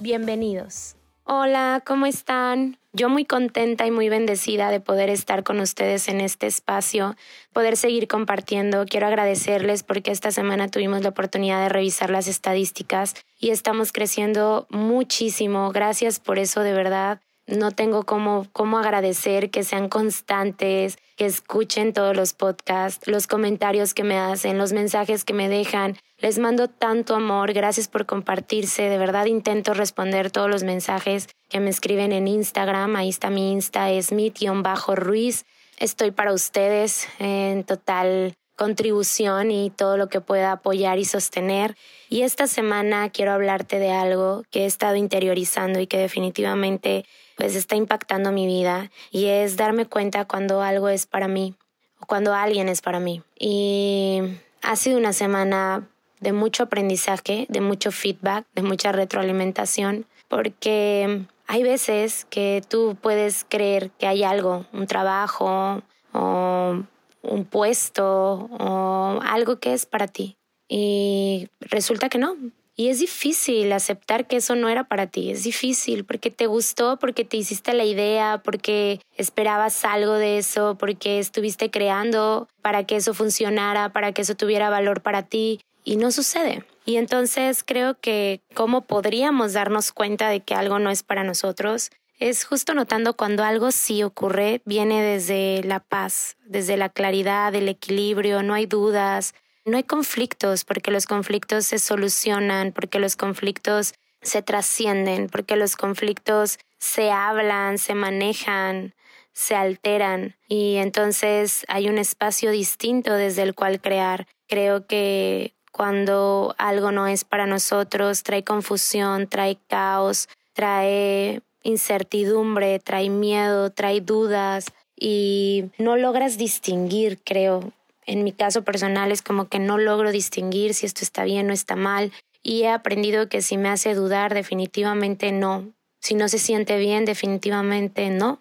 bienvenidos. Hola, ¿cómo están? Yo muy contenta y muy bendecida de poder estar con ustedes en este espacio, poder seguir compartiendo. Quiero agradecerles porque esta semana tuvimos la oportunidad de revisar las estadísticas y estamos creciendo muchísimo. Gracias por eso, de verdad. No tengo cómo, cómo agradecer que sean constantes, escuchen todos los podcasts, los comentarios que me hacen, los mensajes que me dejan. Les mando tanto amor, gracias por compartirse. De verdad intento responder todos los mensajes que me escriben en Instagram. Ahí está mi Insta, es mit-ruiz. Estoy para ustedes en total contribución y todo lo que pueda apoyar y sostener. Y esta semana quiero hablarte de algo que he estado interiorizando y que definitivamente pues está impactando mi vida y es darme cuenta cuando algo es para mí o cuando alguien es para mí. Y ha sido una semana de mucho aprendizaje, de mucho feedback, de mucha retroalimentación, porque hay veces que tú puedes creer que hay algo, un trabajo o un puesto o algo que es para ti. Y resulta que no. Y es difícil aceptar que eso no era para ti. Es difícil porque te gustó, porque te hiciste la idea, porque esperabas algo de eso, porque estuviste creando para que eso funcionara, para que eso tuviera valor para ti. Y no sucede. Y entonces creo que cómo podríamos darnos cuenta de que algo no es para nosotros es justo notando cuando algo sí ocurre, viene desde la paz, desde la claridad, el equilibrio, no hay dudas, no hay conflictos, porque los conflictos se solucionan, porque los conflictos se trascienden, porque los conflictos se hablan, se manejan, se alteran y entonces hay un espacio distinto desde el cual crear. Creo que cuando algo no es para nosotros, trae confusión, trae caos, trae incertidumbre, trae miedo, trae dudas y no logras distinguir, creo. En mi caso personal es como que no logro distinguir si esto está bien o está mal y he aprendido que si me hace dudar definitivamente no. Si no se siente bien definitivamente no.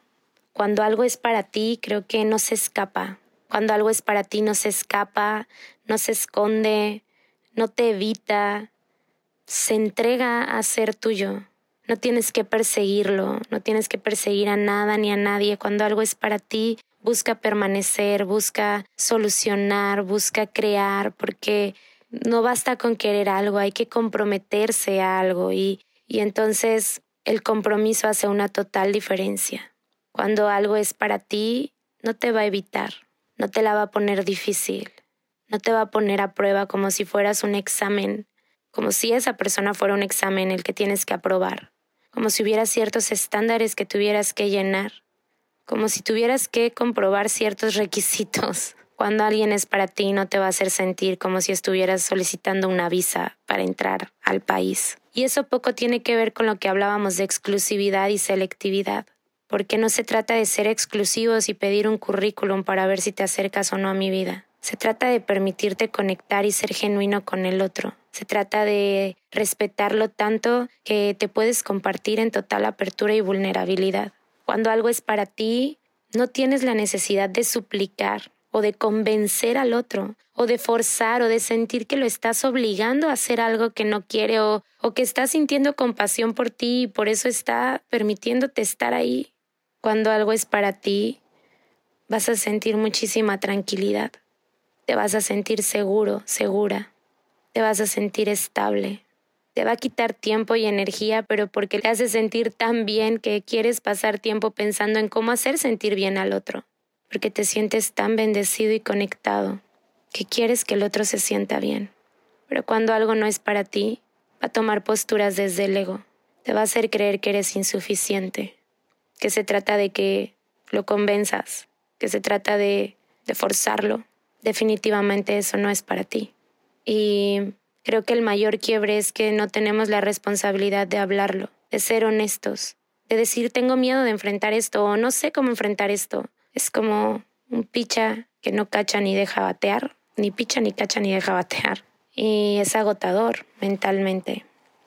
Cuando algo es para ti creo que no se escapa. Cuando algo es para ti no se escapa, no se esconde, no te evita, se entrega a ser tuyo. No tienes que perseguirlo, no tienes que perseguir a nada ni a nadie. Cuando algo es para ti, busca permanecer, busca solucionar, busca crear, porque no basta con querer algo, hay que comprometerse a algo y, y entonces el compromiso hace una total diferencia. Cuando algo es para ti, no te va a evitar, no te la va a poner difícil, no te va a poner a prueba como si fueras un examen, como si esa persona fuera un examen el que tienes que aprobar como si hubiera ciertos estándares que tuvieras que llenar, como si tuvieras que comprobar ciertos requisitos. Cuando alguien es para ti no te va a hacer sentir como si estuvieras solicitando una visa para entrar al país. Y eso poco tiene que ver con lo que hablábamos de exclusividad y selectividad, porque no se trata de ser exclusivos y pedir un currículum para ver si te acercas o no a mi vida. Se trata de permitirte conectar y ser genuino con el otro. Se trata de respetarlo tanto que te puedes compartir en total apertura y vulnerabilidad. Cuando algo es para ti, no tienes la necesidad de suplicar o de convencer al otro, o de forzar o de sentir que lo estás obligando a hacer algo que no quiere o, que está sintiendo compasión por ti y por eso está permitiéndote estar ahí. Cuando algo es para ti, vas a sentir muchísima tranquilidad, te vas a sentir seguro, segura, te vas a sentir estable. Te va a quitar tiempo y energía, pero porque te hace sentir tan bien que quieres pasar tiempo pensando en cómo hacer sentir bien al otro porque te sientes tan bendecido y conectado que quieres que el otro se sienta bien. Pero cuando algo no es para ti, va a tomar posturas desde el ego, te va a hacer creer que eres insuficiente, que se trata de que lo convenzas, que se trata de, de forzarlo. Definitivamente eso no es para ti. Y creo que el mayor quiebre es que no tenemos la responsabilidad de hablarlo, de ser honestos, de decir tengo miedo de enfrentar esto o no sé cómo enfrentar esto es como un picha que no cacha ni deja batear, ni picha ni cacha ni deja batear. Y es agotador mentalmente.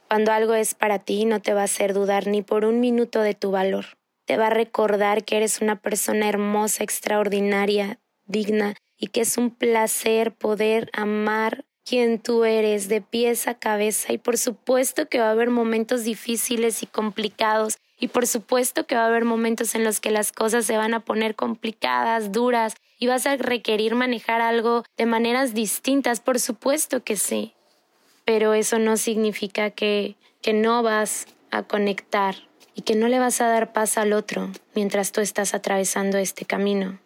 Cuando algo es para ti no te va a hacer dudar ni por un minuto de tu valor. Te va a recordar que eres una persona hermosa, extraordinaria, digna y que es un placer poder amar quien tú eres de pies a cabeza y por supuesto que va a haber momentos difíciles y complicados y por supuesto que va a haber momentos en los que las cosas se van a poner complicadas, duras, y vas a requerir manejar algo de maneras distintas, por supuesto que sí. Pero eso no significa que, que no vas a conectar y que no le vas a dar paz al otro mientras tú estás atravesando este camino.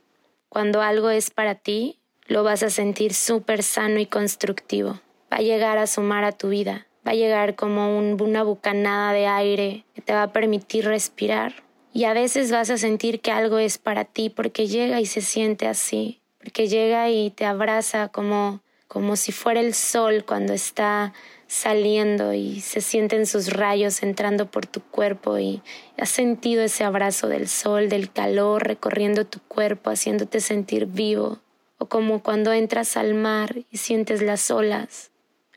Cuando algo es para ti, lo vas a sentir súper sano y constructivo. Va a llegar a sumar a tu vida va a llegar como una bucanada de aire que te va a permitir respirar. Y a veces vas a sentir que algo es para ti porque llega y se siente así, porque llega y te abraza como, como si fuera el sol cuando está saliendo y se sienten sus rayos entrando por tu cuerpo y has sentido ese abrazo del sol, del calor recorriendo tu cuerpo, haciéndote sentir vivo, o como cuando entras al mar y sientes las olas,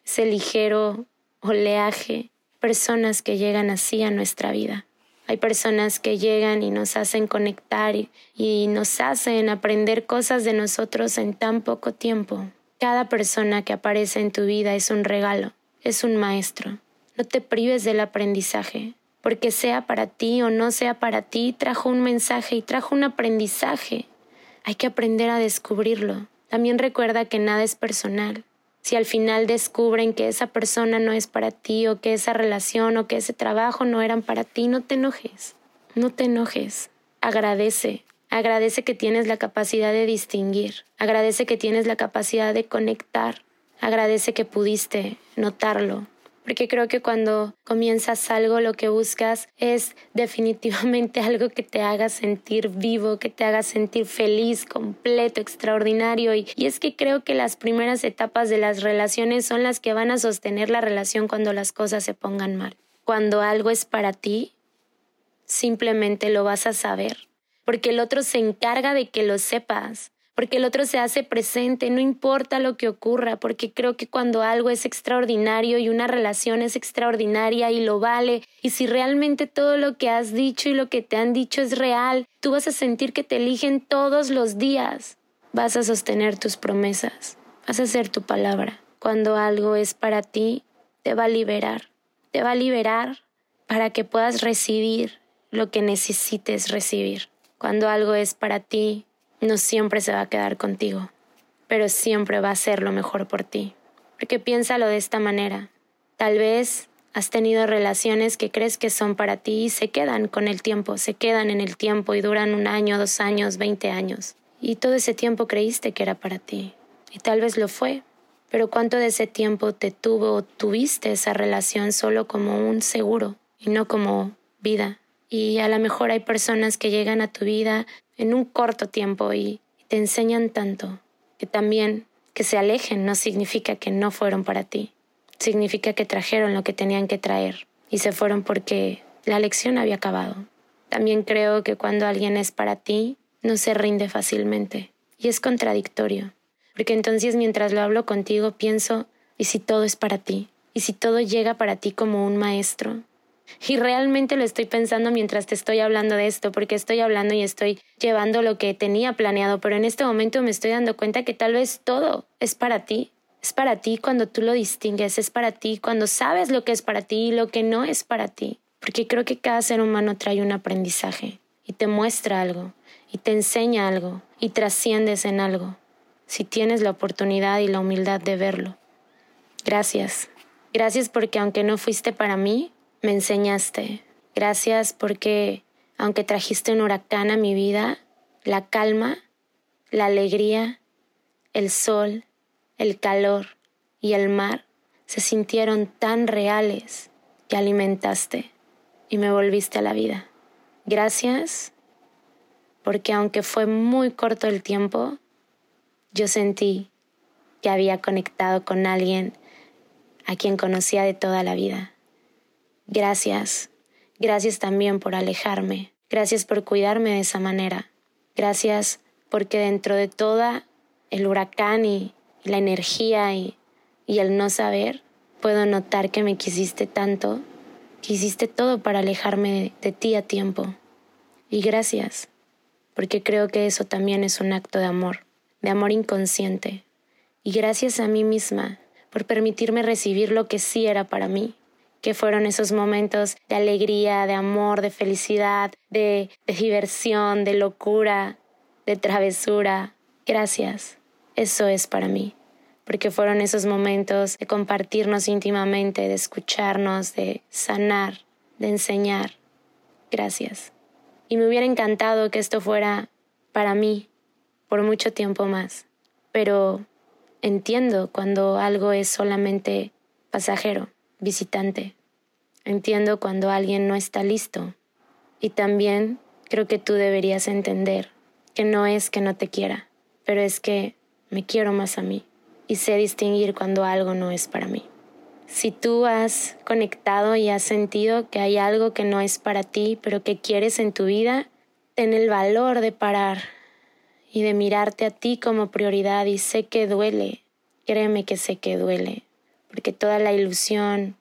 ese ligero oleaje, personas que llegan así a nuestra vida. Hay personas que llegan y nos hacen conectar y, nos hacen aprender cosas de nosotros en tan poco tiempo. Cada persona que aparece en tu vida es un regalo, es un maestro. No te prives del aprendizaje, porque sea para ti o no sea para ti, trajo un mensaje y trajo un aprendizaje. Hay que aprender a descubrirlo. También recuerda que nada es personal. Si al final descubren que esa persona no es para ti o que esa relación o que ese trabajo no eran para ti, no te enojes, no te enojes, agradece, agradece que tienes la capacidad de distinguir, agradece que tienes la capacidad de conectar, agradece que pudiste notarlo, porque creo que cuando comienzas algo lo que buscas es definitivamente algo que te haga sentir vivo, que te haga sentir feliz, completo, extraordinario. Y, y es que creo que las primeras etapas de las relaciones son las que van a sostener la relación cuando las cosas se pongan mal. Cuando algo es para ti, simplemente lo vas a saber, porque el otro se encarga de que lo sepas porque el otro se hace presente, no importa lo que ocurra, porque creo que cuando algo es extraordinario y una relación es extraordinaria y lo vale, y si realmente todo lo que has dicho y lo que te han dicho es real, tú vas a sentir que te eligen todos los días. Vas a sostener tus promesas, vas a hacer tu palabra. Cuando algo es para ti, te va a liberar, te va a liberar para que puedas recibir lo que necesites recibir. Cuando algo es para ti, no siempre se va a quedar contigo, pero siempre va a ser lo mejor por ti. Porque piénsalo de esta manera. Tal vez has tenido relaciones que crees que son para ti y se quedan con el tiempo, se quedan en el tiempo y duran un año, dos años, veinte años. Y todo ese tiempo creíste que era para ti. Y tal vez lo fue. Pero cuánto de ese tiempo te tuvo o tuviste esa relación solo como un seguro y no como vida. Y a lo mejor hay personas que llegan a tu vida en un corto tiempo y te enseñan tanto que también que se alejen no significa que no fueron para ti, significa que trajeron lo que tenían que traer y se fueron porque la lección había acabado. También creo que cuando alguien es para ti, no se rinde fácilmente y es contradictorio, porque entonces mientras lo hablo contigo pienso, ¿y si todo es para ti? ¿Y si todo llega para ti como un maestro? Y realmente lo estoy pensando mientras te estoy hablando de esto, porque estoy hablando y estoy llevando lo que tenía planeado, pero en este momento me estoy dando cuenta que tal vez todo es para ti. Es para ti cuando tú lo distingues, es para ti cuando sabes lo que es para ti y lo que no es para ti. Porque creo que cada ser humano trae un aprendizaje y te muestra algo y te enseña algo y trasciendes en algo, si tienes la oportunidad y la humildad de verlo. Gracias. Gracias porque aunque no fuiste para mí, me enseñaste. Gracias porque aunque trajiste un huracán a mi vida, la calma, la alegría, el sol, el calor y el mar se sintieron tan reales y alimentaste y me volviste a la vida. Gracias porque aunque fue muy corto el tiempo, yo sentí que había conectado con alguien a quien conocía de toda la vida. Gracias. Gracias también por alejarme. Gracias por cuidarme de esa manera. Gracias porque dentro de toda el huracán y, la energía y, y el no saber, puedo notar que me quisiste tanto, que hiciste todo para alejarme de ti a tiempo. Y gracias, porque creo que eso también es un acto de amor, de amor inconsciente. Y gracias a mí misma por permitirme recibir lo que sí era para mí, que fueron esos momentos de alegría, de amor, de felicidad, de, diversión, de locura, de travesura. Gracias. Eso es para mí, porque fueron esos momentos de compartirnos íntimamente, de escucharnos, de sanar, de enseñar. Gracias. Y me hubiera encantado que esto fuera para mí por mucho tiempo más, pero entiendo cuando algo es solamente pasajero visitante. Entiendo cuando alguien no está listo. Y también creo que tú deberías entender que no es que no te quiera, pero es que me quiero más a mí y sé distinguir cuando algo no es para mí. Si tú has conectado y has sentido que hay algo que no es para ti, pero que quieres en tu vida, ten el valor de parar y de mirarte a ti como prioridad y sé que duele, créeme que sé que duele, porque toda la ilusión,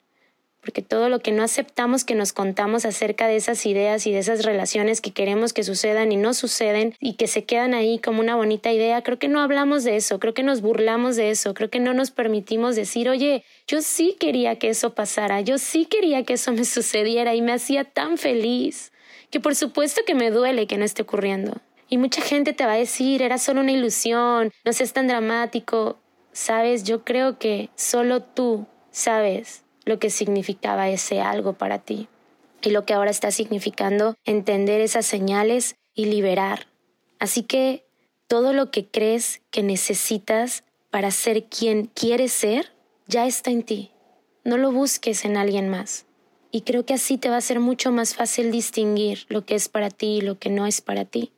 porque todo lo que no aceptamos que nos contamos acerca de esas ideas y de esas relaciones que queremos que sucedan y no suceden y que se quedan ahí como una bonita idea, creo que no hablamos de eso, creo que nos burlamos de eso, creo que no nos permitimos decir, oye, yo sí quería que eso pasara, yo sí quería que eso me sucediera y me hacía tan feliz, que por supuesto que me duele que no esté ocurriendo. Y mucha gente te va a decir, era solo una ilusión, no seas tan dramático. Sabes, yo creo que solo tú sabes lo que significaba ese algo para ti y lo que ahora está significando entender esas señales y liberar. Así que todo lo que crees que necesitas para ser quien quieres ser ya está en ti. No lo busques en alguien más. Y creo que así te va a ser mucho más fácil distinguir lo que es para ti y lo que no es para ti.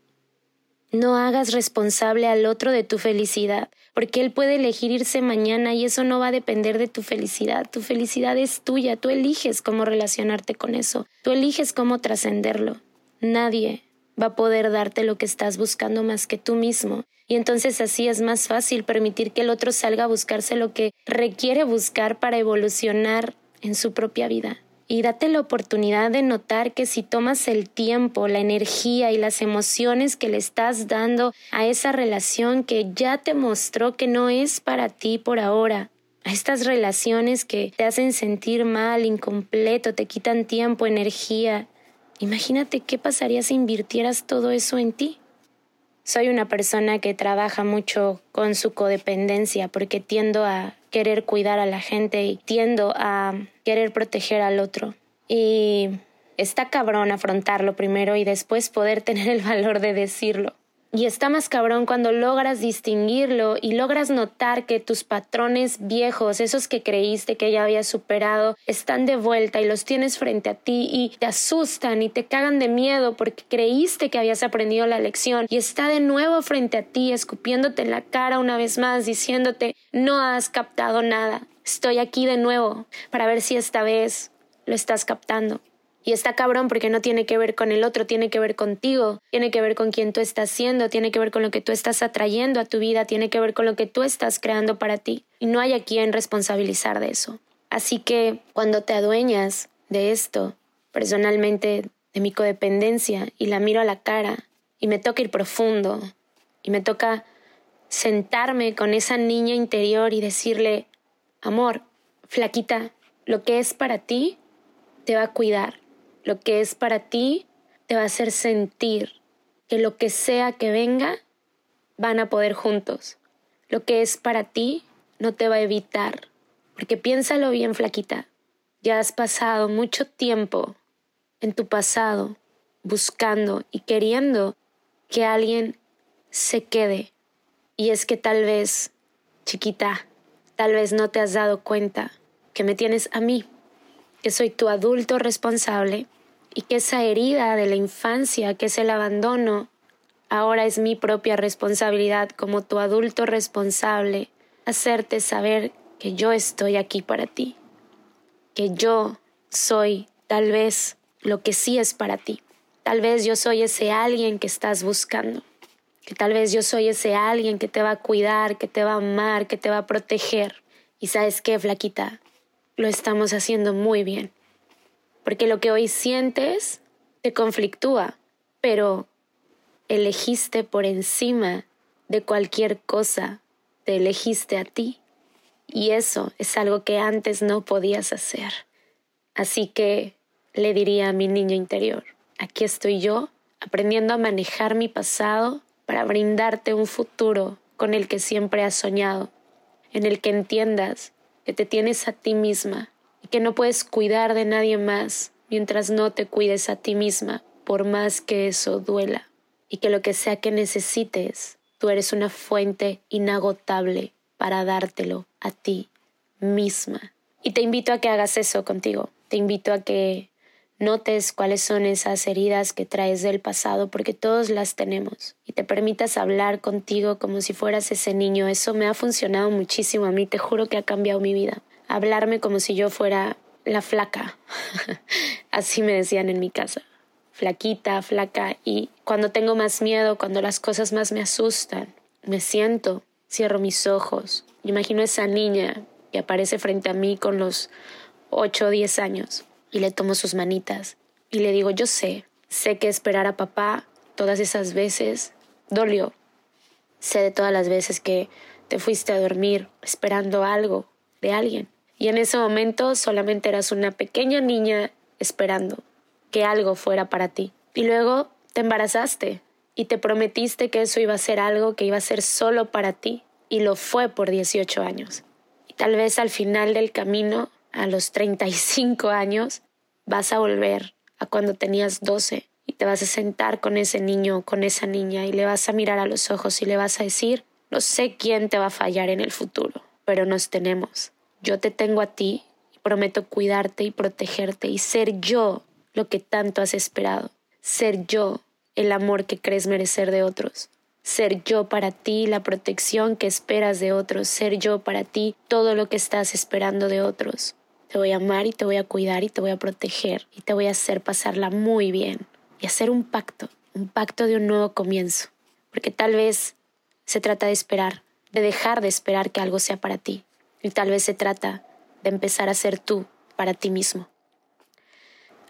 No hagas responsable al otro de tu felicidad, porque él puede elegir irse mañana y eso no va a depender de tu felicidad. Tu felicidad es tuya, tú eliges cómo relacionarte con eso, tú eliges cómo trascenderlo. Nadie va a poder darte lo que estás buscando más que tú mismo. Y entonces así es más fácil permitir que el otro salga a buscarse lo que requiere buscar para evolucionar en su propia vida y date la oportunidad de notar que si tomas el tiempo, la energía y las emociones que le estás dando a esa relación que ya te mostró que no es para ti por ahora, a estas relaciones que te hacen sentir mal, incompleto, te quitan tiempo, energía, imagínate qué pasaría si invirtieras todo eso en ti. Soy una persona que trabaja mucho con su codependencia porque tiendo a querer cuidar a la gente y tiendo a querer proteger al otro. Y está cabrón afrontarlo primero y después poder tener el valor de decirlo. Y está más cabrón cuando logras distinguirlo y logras notar que tus patrones viejos, esos que creíste que ya habías superado, están de vuelta y los tienes frente a ti y te asustan y te cagan de miedo porque creíste que habías aprendido la lección y está de nuevo frente a ti escupiéndote en la cara una vez más diciéndote no has captado nada. Estoy aquí de nuevo para ver si esta vez lo estás captando. Y está cabrón porque no tiene que ver con el otro, tiene que ver contigo, tiene que ver con quién tú estás siendo, tiene que ver con lo que tú estás atrayendo a tu vida, tiene que ver con lo que tú estás creando para ti. Y no hay a quien responsabilizar de eso. Así que cuando te adueñas de esto, personalmente de mi codependencia, y la miro a la cara, y me toca ir profundo, y me toca sentarme con esa niña interior y decirle, amor, flaquita, lo que es para ti te va a cuidar lo que es para ti te va a hacer sentir que lo que sea que venga, van a poder juntos. Lo que es para ti no te va a evitar. Porque piénsalo bien, flaquita. Ya has pasado mucho tiempo en tu pasado buscando y queriendo que alguien se quede. Y es que tal vez, chiquita, tal vez no te has dado cuenta que me tienes a mí que soy tu adulto responsable y que esa herida de la infancia, que es el abandono, ahora es mi propia responsabilidad como tu adulto responsable, hacerte saber que yo estoy aquí para ti, que yo soy tal vez lo que sí es para ti, tal vez yo soy ese alguien que estás buscando, que tal vez yo soy ese alguien que te va a cuidar, que te va a amar, que te va a proteger. Y sabes qué, flaquita, lo estamos haciendo muy bien. Porque lo que hoy sientes te conflictúa, pero elegiste por encima de cualquier cosa, te elegiste a ti. Y eso es algo que antes no podías hacer. Así que le diría a mi niño interior, aquí estoy yo, aprendiendo a manejar mi pasado para brindarte un futuro con el que siempre has soñado, en el que entiendas que te tienes a ti misma y que no puedes cuidar de nadie más mientras no te cuides a ti misma, por más que eso duela, y que lo que sea que necesites, tú eres una fuente inagotable para dártelo a ti misma. Y te invito a que hagas eso contigo, te invito a que notes cuáles son esas heridas que traes del pasado, porque todos las tenemos, y te permitas hablar contigo como si fueras ese niño. Eso me ha funcionado muchísimo a mí, te juro que ha cambiado mi vida. Hablarme como si yo fuera la flaca, así me decían en mi casa, flaquita, flaca, y cuando tengo más miedo, cuando las cosas más me asustan, me siento, cierro mis ojos, imagino esa niña que aparece frente a mí con los ocho o diez años y le tomo sus manitas y le digo, yo sé, sé que esperar a papá todas esas veces dolió. Sé de todas las veces que te fuiste a dormir esperando algo de alguien. Y en ese momento solamente eras una pequeña niña esperando que algo fuera para ti. Y luego te embarazaste y te prometiste que eso iba a ser algo que iba a ser solo para ti. Y lo fue por 18 años. Y tal vez al final del camino a los 35 años, vas a volver a cuando tenías 12 y te vas a sentar con ese niño o con esa niña y le vas a mirar a los ojos y le vas a decir, no sé quién te va a fallar en el futuro, pero nos tenemos. Yo te tengo a ti y prometo cuidarte y protegerte y ser yo lo que tanto has esperado. Ser yo el amor que crees merecer de otros. Ser yo para ti la protección que esperas de otros. Ser yo para ti todo lo que estás esperando de otros. Te voy a amar y te voy a cuidar y te voy a proteger y te voy a hacer pasarla muy bien y hacer un pacto, un pacto de un nuevo comienzo. Porque tal vez se trata de esperar, de dejar de esperar que algo sea para ti. Y tal vez se trata de empezar a ser tú para ti mismo.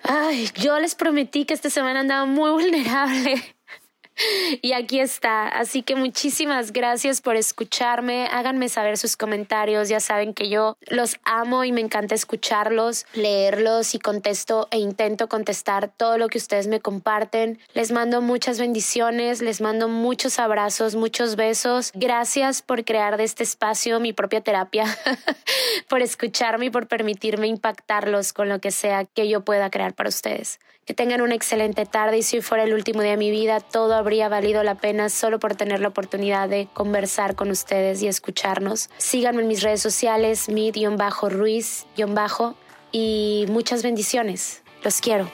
Ay, yo les prometí que esta semana andaba muy vulnerable. Y aquí está. Así que muchísimas gracias por escucharme. Háganme saber sus comentarios. Ya saben que yo los amo y me encanta escucharlos, leerlos y contesto e intento contestar todo lo que ustedes me comparten. Les mando muchas bendiciones, les mando muchos abrazos, muchos besos. Gracias por crear de este espacio mi propia terapia, por escucharme y por permitirme impactarlos con lo que sea que yo pueda crear para ustedes. Que tengan una excelente tarde y si fuera el último día de mi vida, todo habría valido la pena solo por tener la oportunidad de conversar con ustedes y escucharnos. Síganme en mis redes sociales, mi-ruiz- y muchas bendiciones. Los quiero.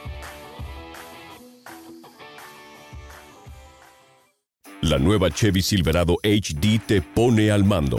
La nueva Chevy Silverado HD te pone al mando